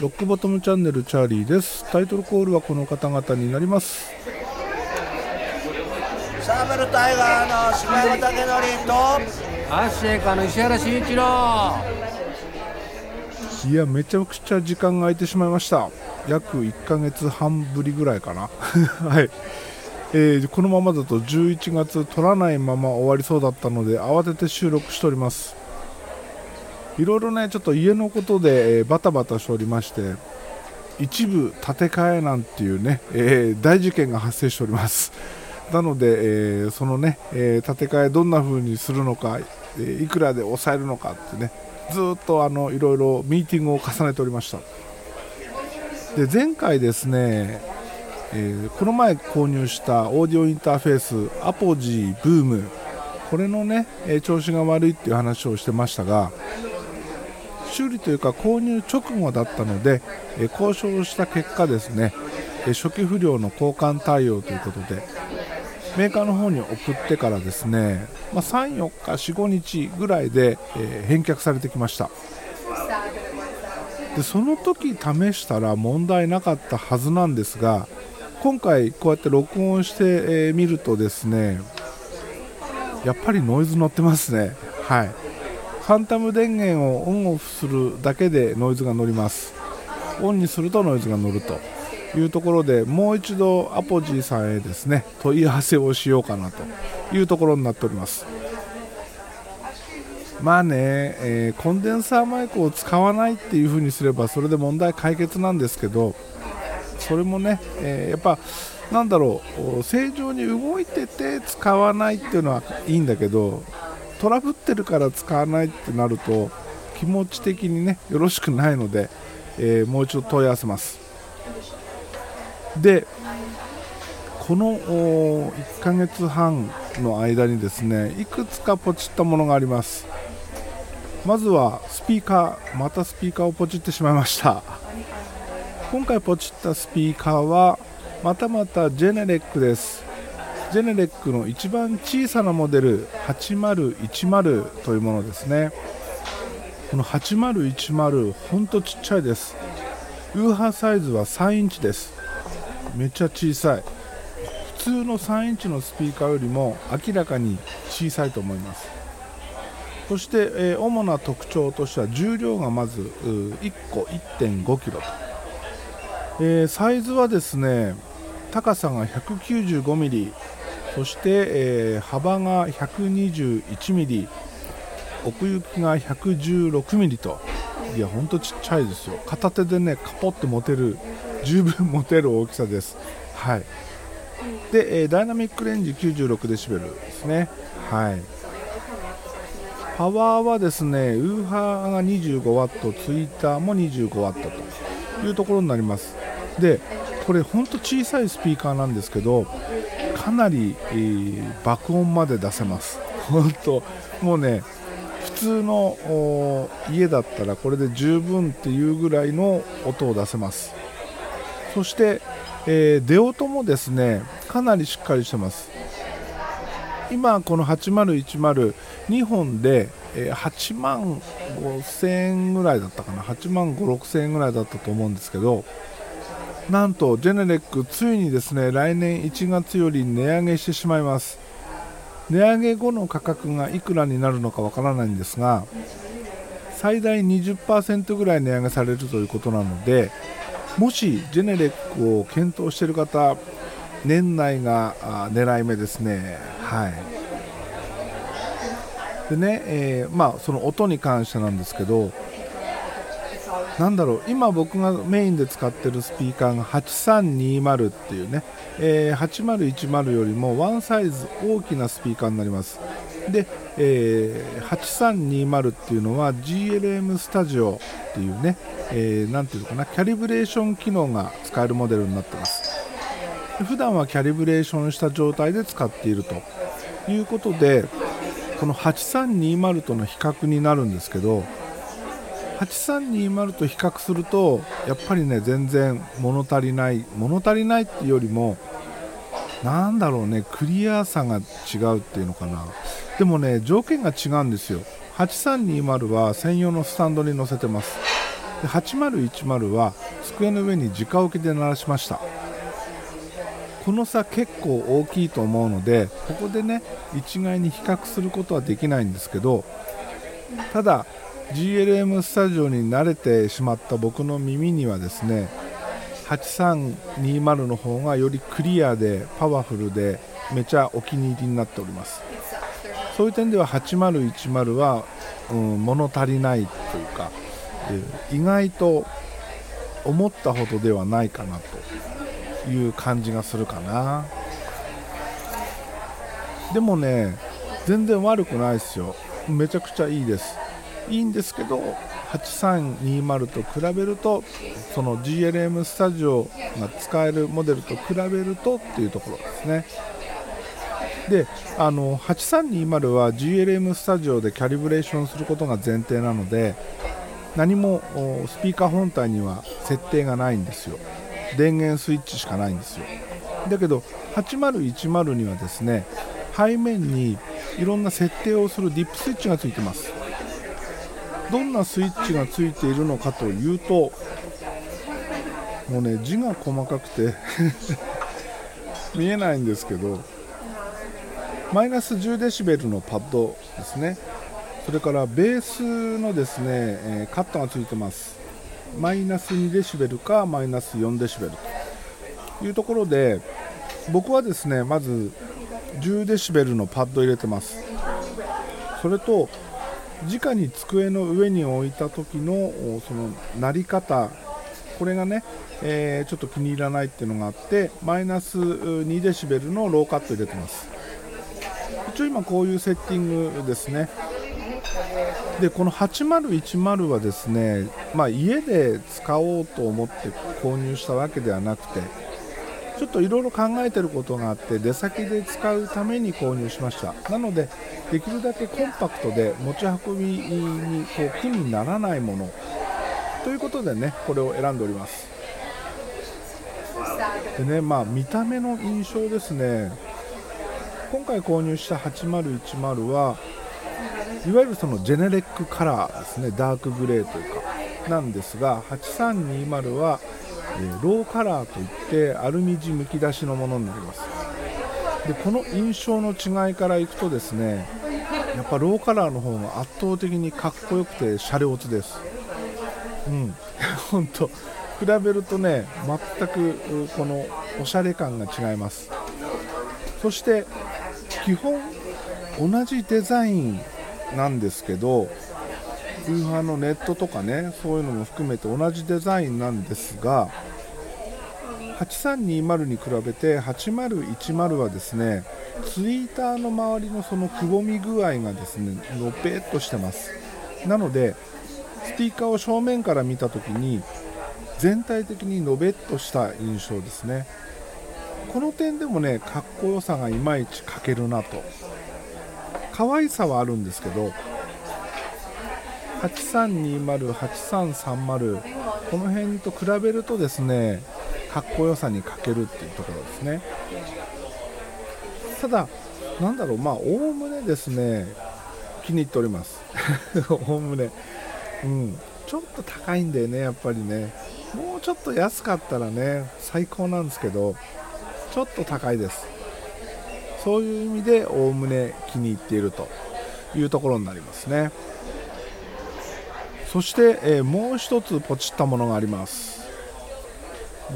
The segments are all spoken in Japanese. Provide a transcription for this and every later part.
ロックボトムチャンネルチャーリーです。タイトルコールはこの方々になります。サーベルタイガーの柴山武則とアッシェイカの石原慎一郎。いやめちゃくちゃ時間が空いてしまいました。約1ヶ月半ぶりぐらいかな。はい、えーこのままだと11月取らないまま終わりそうだったので慌てて収録しておりますいろいろねちょっと家のことで、えバタバタしておりまして一部建て替えなんていうね、えー大事件が発生しております。なので、えーそのね、えー建て替えどんな風にするのか、えいくらで抑えるのかってねずっとあのいろいろミーティングを重ねておりました。で前回ですね、えこの前購入したオーディオインターフェースアポジーブーム。これのね、え調子が悪いっていう話をしてましたが修理というか購入直後だったので、え交渉した結果ですね、え初期不良の交換対応ということでメーカーの方に送ってからですね、ま、3、4日、4、5日ぐらいで、え返却されてきました。でその時試したら問題なかったはずなんですが今回こうやって録音して、えー見るとですねやっぱりノイズ乗ってますね。はい。ファンタム電源をオンオフするだけでノイズが乗ります。オンにするとノイズが乗るというところでもう一度アポジーさんへですね問い合わせをしようかなというところになっております。まあね、えーコンデンサーマイクを使わないっていう風にすればそれで問題解決なんですけどそれもね、えーやっぱなんだろう正常に動いてて使わないっていうのはいいんだけどトラブってるから使わないってなると気持ち的にねよろしくないので、えーもう一度問い合わせます。でこの1ヶ月半の間にですねいくつかポチったものがあります。まずはスピーカーまたスピーカーをポチってしまいました。今回ポチったスピーカーはまたまたジェネレックです。ジェネレックの一番小さなモデル8010というものですね。この8010ほんとちっちゃいです。ウーハーサイズは3インチです。めっちゃ小さい。普通の3インチのスピーカーよりも明らかに小さいと思います。そして、えー主な特徴としては重量がまず1個 1.5kg と、えーサイズはですね高さが 195mm そして、えー幅が 121mm 奥行きが 116mm といやほんとちっちゃいですよ。片手でねカポって持てる十分持てる大きさです。はい。で、えーダイナミックレンジ96デシベルですね。はい。パワーはですねウーハーが 25W ツイッターも 25W というところになります。でこれほんと小さいスピーカーなんですけどかなり、えー爆音まで出せます。本当もうね普通の家だったらこれで十分っていうぐらいの音を出せます。そして、えー出音もですねかなりしっかりしてます。今この80102本で、8万5000円ぐらいだったかな。8万5 6千円ぐらいだったと思うんですけどなんとジェネレックついにですね来年1月より値上げしてしまいます。値上げ後の価格がいくらになるのかわからないんですが最大20%ぐらい値上げされるということなのでもしジェネレックを検討している方年内が狙い目ですね。はい。でね、えーまあその音に関してなんですけどなんだろう今僕がメインで使ってるスピーカーが8320っていうね、えー8010よりもワンサイズ大きなスピーカーになります。で、えー8320っていうのは GLM スタジオっていうね、えーていうのかなキャリブレーション機能が使えるモデルになってます。で普段はキャリブレーションした状態で使っていると。いうことでこの8320との比較になるんですけど8320と比較するとやっぱりね全然物足りない物足りないっていうよりもなんだろうねクリアさが違うっていうのかな。でもね条件が違うんですよ。8320は専用のスタンドに載せてます。で8010は机の上に直置きで鳴らしました。この差結構大きいと思うのでここでね一概に比較することはできないんですけどただ GLM スタジオに慣れてしまった僕の耳にはですね8320の方がよりクリアでパワフルでめちゃお気に入りになっております。そういう点では8010は、うん、物足りないというか、え意外と思ったほどではないかなという感じがするかな。でもね全然悪くないですよ。めちゃくちゃいいです。いいんですけど8320と比べるとその GLM スタジオが使えるモデルと比べるとっていうところですね。であの8320は GLM スタジオでキャリブレーションすることが前提なので何もスピーカー本体には設定がないんですよ。電源スイッチしかないんですよ。だけど8010にはですね背面にいろんな設定をするディップスイッチがついてます。どんなスイッチがついているのかというともうね字が細かくて 見えないんですけどマイナス10デシベルのパッドですね。それからベースのですね、え、カットがついてます。マイナス2デシベルかマイナス4デシベルというところで僕はですねまず10デシベルのパッド入れてます。それと直に机の上に置いた時のその鳴り方。これがね、えー、ちょっと気に入らないっていうのがあってマイナス2デシベルのローカット入れてます。一応今こういうセッティングですね。でこの8010はですね、まあ、家で使おうと思って購入したわけではなくてちょっといろいろ考えてることがあって出先で使うために購入しました。なのでできるだけコンパクトで持ち運びにこう苦にならないもの。ということでねこれを選んでおります。でねまあ見た目の印象ですね。今回購入した8010はいわゆるそのジェネレックカラーですね。ダークグレーというか。なんですが8320はえ、 RAW カラーといってアルミ地むき出しのものになります。でこの印象の違いからいくとですねやっぱ RAW カラーの方が圧倒的にかっこよくてシャレオツです。うん。本当比べるとね全くこのおしゃれ感が違います。そして基本同じデザインなんですけどウーファーのネットとかねそういうのも含めて同じデザインなんですが8320に比べて8010はですねツイーターの周りのそのくぼみ具合がですねのぺっとしてます。なのでスピーカーを正面から見た時に全体的にのべっとした印象ですね。この点でもねかっこよさがいまいち欠けるなと。可愛さはあるんですけど8320、8330この辺と比べるとですねかっこよさに欠けるっていうところですね。ただなんだろうまあおおむねですね気に入っております。おおむね。うん。ちょっと高いんだよねやっぱりね。もうちょっと安かったらね最高なんですけどちょっと高いです。そういう意味でおおむね気に入っているというところになりますね。そして、えー、もう一つポチったものがあります。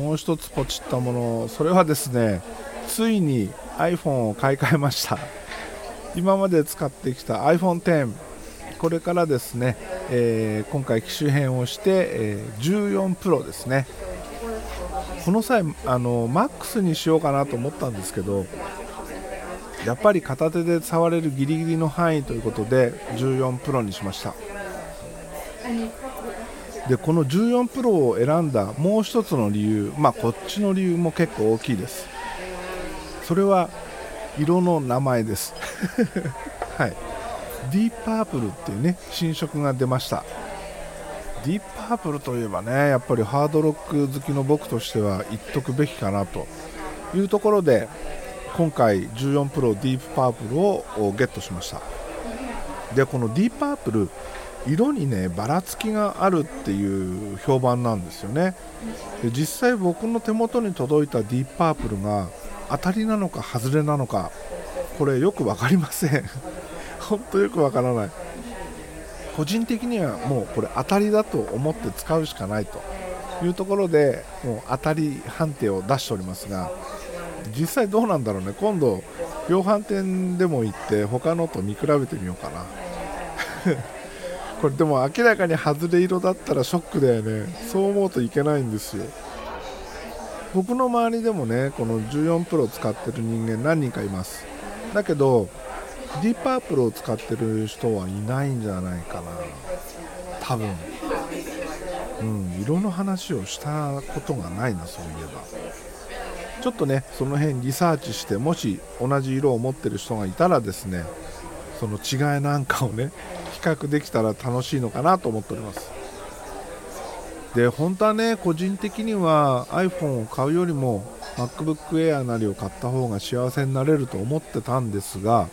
もう一つポチったもの。それはですねついに iPhone を買い替えました。今まで使ってきた iPhone10 これからですね、えー、今回機種変をして、えー、14 Pro ですね。この際あの MAX にしようかなと思ったんですけどやっぱり片手で触れるギリギリの範囲ということで14 Pro にしました。でこの14プロを選んだもう一つの理由、まあ、こっちの理由も結構大きいです。それは色の名前です。はい。ディープパープルっていうね新色が出ました。ディープパープルといえばねやっぱりハードロック好きの僕としては言っとくべきかなと。いうところで今回14プロディープパープルをゲットしました。でこのディープパープル色にねばらつきがあるっていう評判なんですよね。で実際僕の手元に届いたディープパープルが当たりなのか外れなのかこれよく分かりません。本当よくわからない。個人的にはもうこれ当たりだと思って使うしかないというところでもう当たり判定を出しておりますが実際どうなんだろうね。今度量販店でも行って他のと見比べてみようかな。これでも明らかに外れ色だったらショックだよね。そう思うといけないんですよ。僕の周りでもねこの14プロ使ってる人間何人かいます。だけどディーパープルを使ってる人はいないんじゃないかな。多分。うん色の話をしたことがないなそういえば。ちょっとねその辺リサーチしてもし同じ色を持ってる人がいたらですねその違いなんかをね比較できたら楽しいのかなと思っております。で本当はね個人的には iPhone を買うよりも MacBook Air なりを買った方が幸せになれると思ってたんですが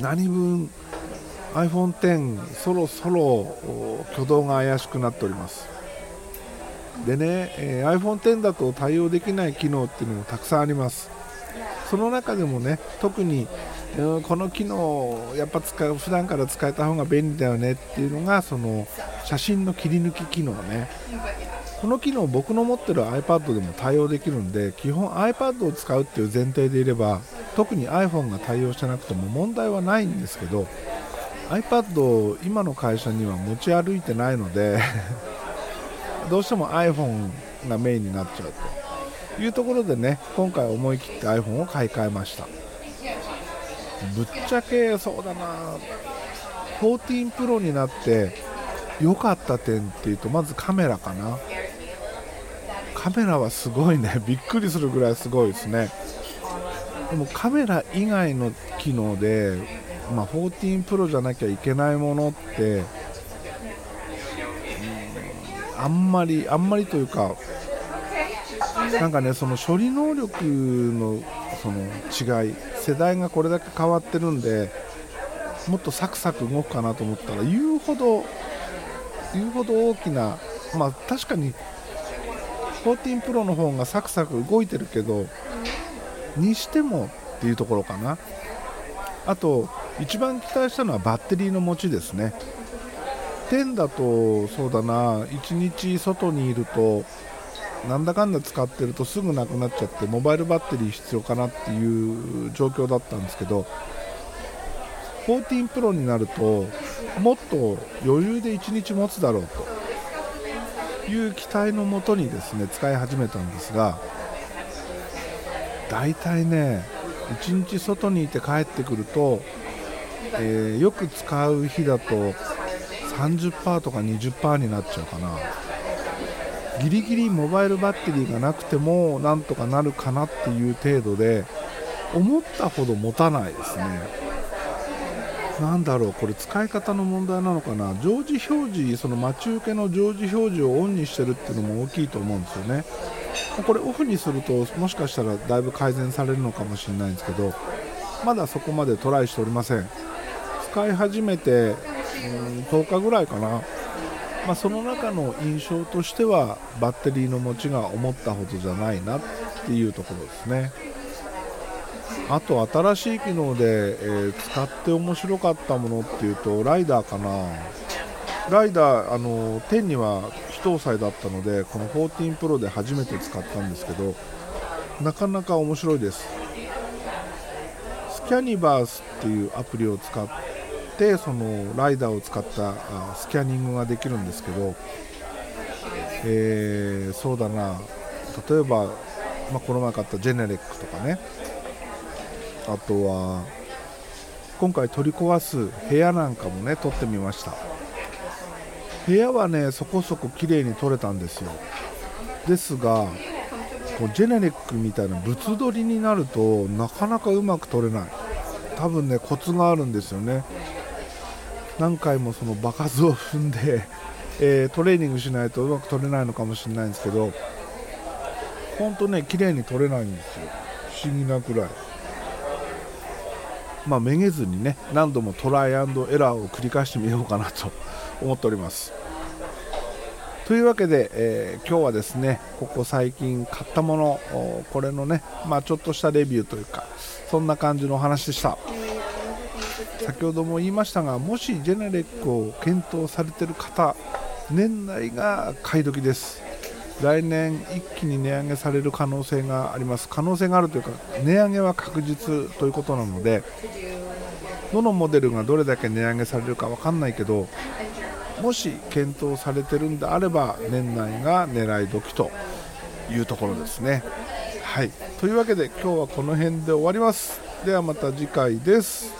何分 iPhone X そろそろ挙動が怪しくなっております。でね、え、iPhone X だと対応できない機能っていうのもたくさんあります。その中でもね特に、うん、この機能やっぱ使う普段から使えた方が便利だよねっていうのがその写真の切り抜き機能ね。この機能僕の持ってる iPad でも対応できるんで基本 iPad を使うっていう前提でいれば特に iPhone が対応してなくても問題はないんですけど iPad を今の会社には持ち歩いてないので どうしても iPhone がメインになっちゃうというところでね今回思い切って iPhone を買い替えました。ぶっちゃけそうだな。14 Pro になって良かった点っていうとまずカメラかな。カメラはすごいね。びっくりするぐらいすごいですね。でもカメラ以外の機能で、まあ、14 Pro じゃなきゃいけないものってあんまりあんまりというかなんかねその処理能力のその違い世代がこれだけ変わってるんでもっとサクサク動くかなと思ったら言うほど言うほど大きなまあ確かに14 Pro の方がサクサク動いてるけどにしてもっていうところかな。あと一番期待したのはバッテリーの持ちですね。10だとそうだな1日外にいるとなんだかんだ使ってるとすぐなくなっちゃってモバイルバッテリー必要かなっていう状況だったんですけど14 Pro になるともっと余裕で1日持つだろうという期待のもとにですね使い始めたんですが大体ね1日外にいて帰ってくると、えー、よく使う日だと30%とか20%になっちゃうかな。ギリギリモバイルバッテリーがなくてもなんとかなるかなっていう程度で思ったほど持たないですね。なんだろうこれ使い方の問題なのかな。常時表示その待ち受けの常時表示をオンにしてるっていうのも大きいと思うんですよね。これオフにするともしかしたらだいぶ改善されるのかもしれないんですけどまだそこまでトライしておりません。使い始めて10日ぐらいかな。まあ、その中の印象としてはバッテリーの持ちが思ったほどじゃないなっていうところですね。あと新しい機能で、えー、使って面白かったものっていうとライダーかなライダーあの10には非搭載だったのでこの14 Pro で初めて使ったんですけどなかなか面白いですスキャニバースっていうアプリを使ってそのライダーを使ったスキャニングができるんですけど、えー、そうだな。例えば、まあ、この前買ったジェネレックとかね。あとは今回取り壊す部屋なんかもね撮ってみました。部屋はねそこそこ綺麗に撮れたんですよ。ですがこうジェネリックみたいな物撮りになるとなかなかうまく撮れない。多分ねコツがあるんですよね。何回もその場数を踏んで、えー、トレーニングしないとうまく撮れないのかもしれないんですけど本当ね綺麗に撮れないんですよ。不思議なくらい。まあ、めげずにね何度もトライアンドエラーを繰り返してみようかなと 思っております。というわけで、えー今日はですねここ最近買ったものこれのね、まあ、ちょっとしたレビューというかそんな感じのお話でした。先ほども言いましたがもしジェネレックを検討されている方年内が買い時です来年一気に値上げされる可能性があります可能性があるというか値上げは確実ということなのでどのモデルがどれだけ値上げされるか分かんないけどもし検討されてるんであれば年内が狙い時というところですね。はいというわけで今日はこの辺で終わります。ではまた次回です。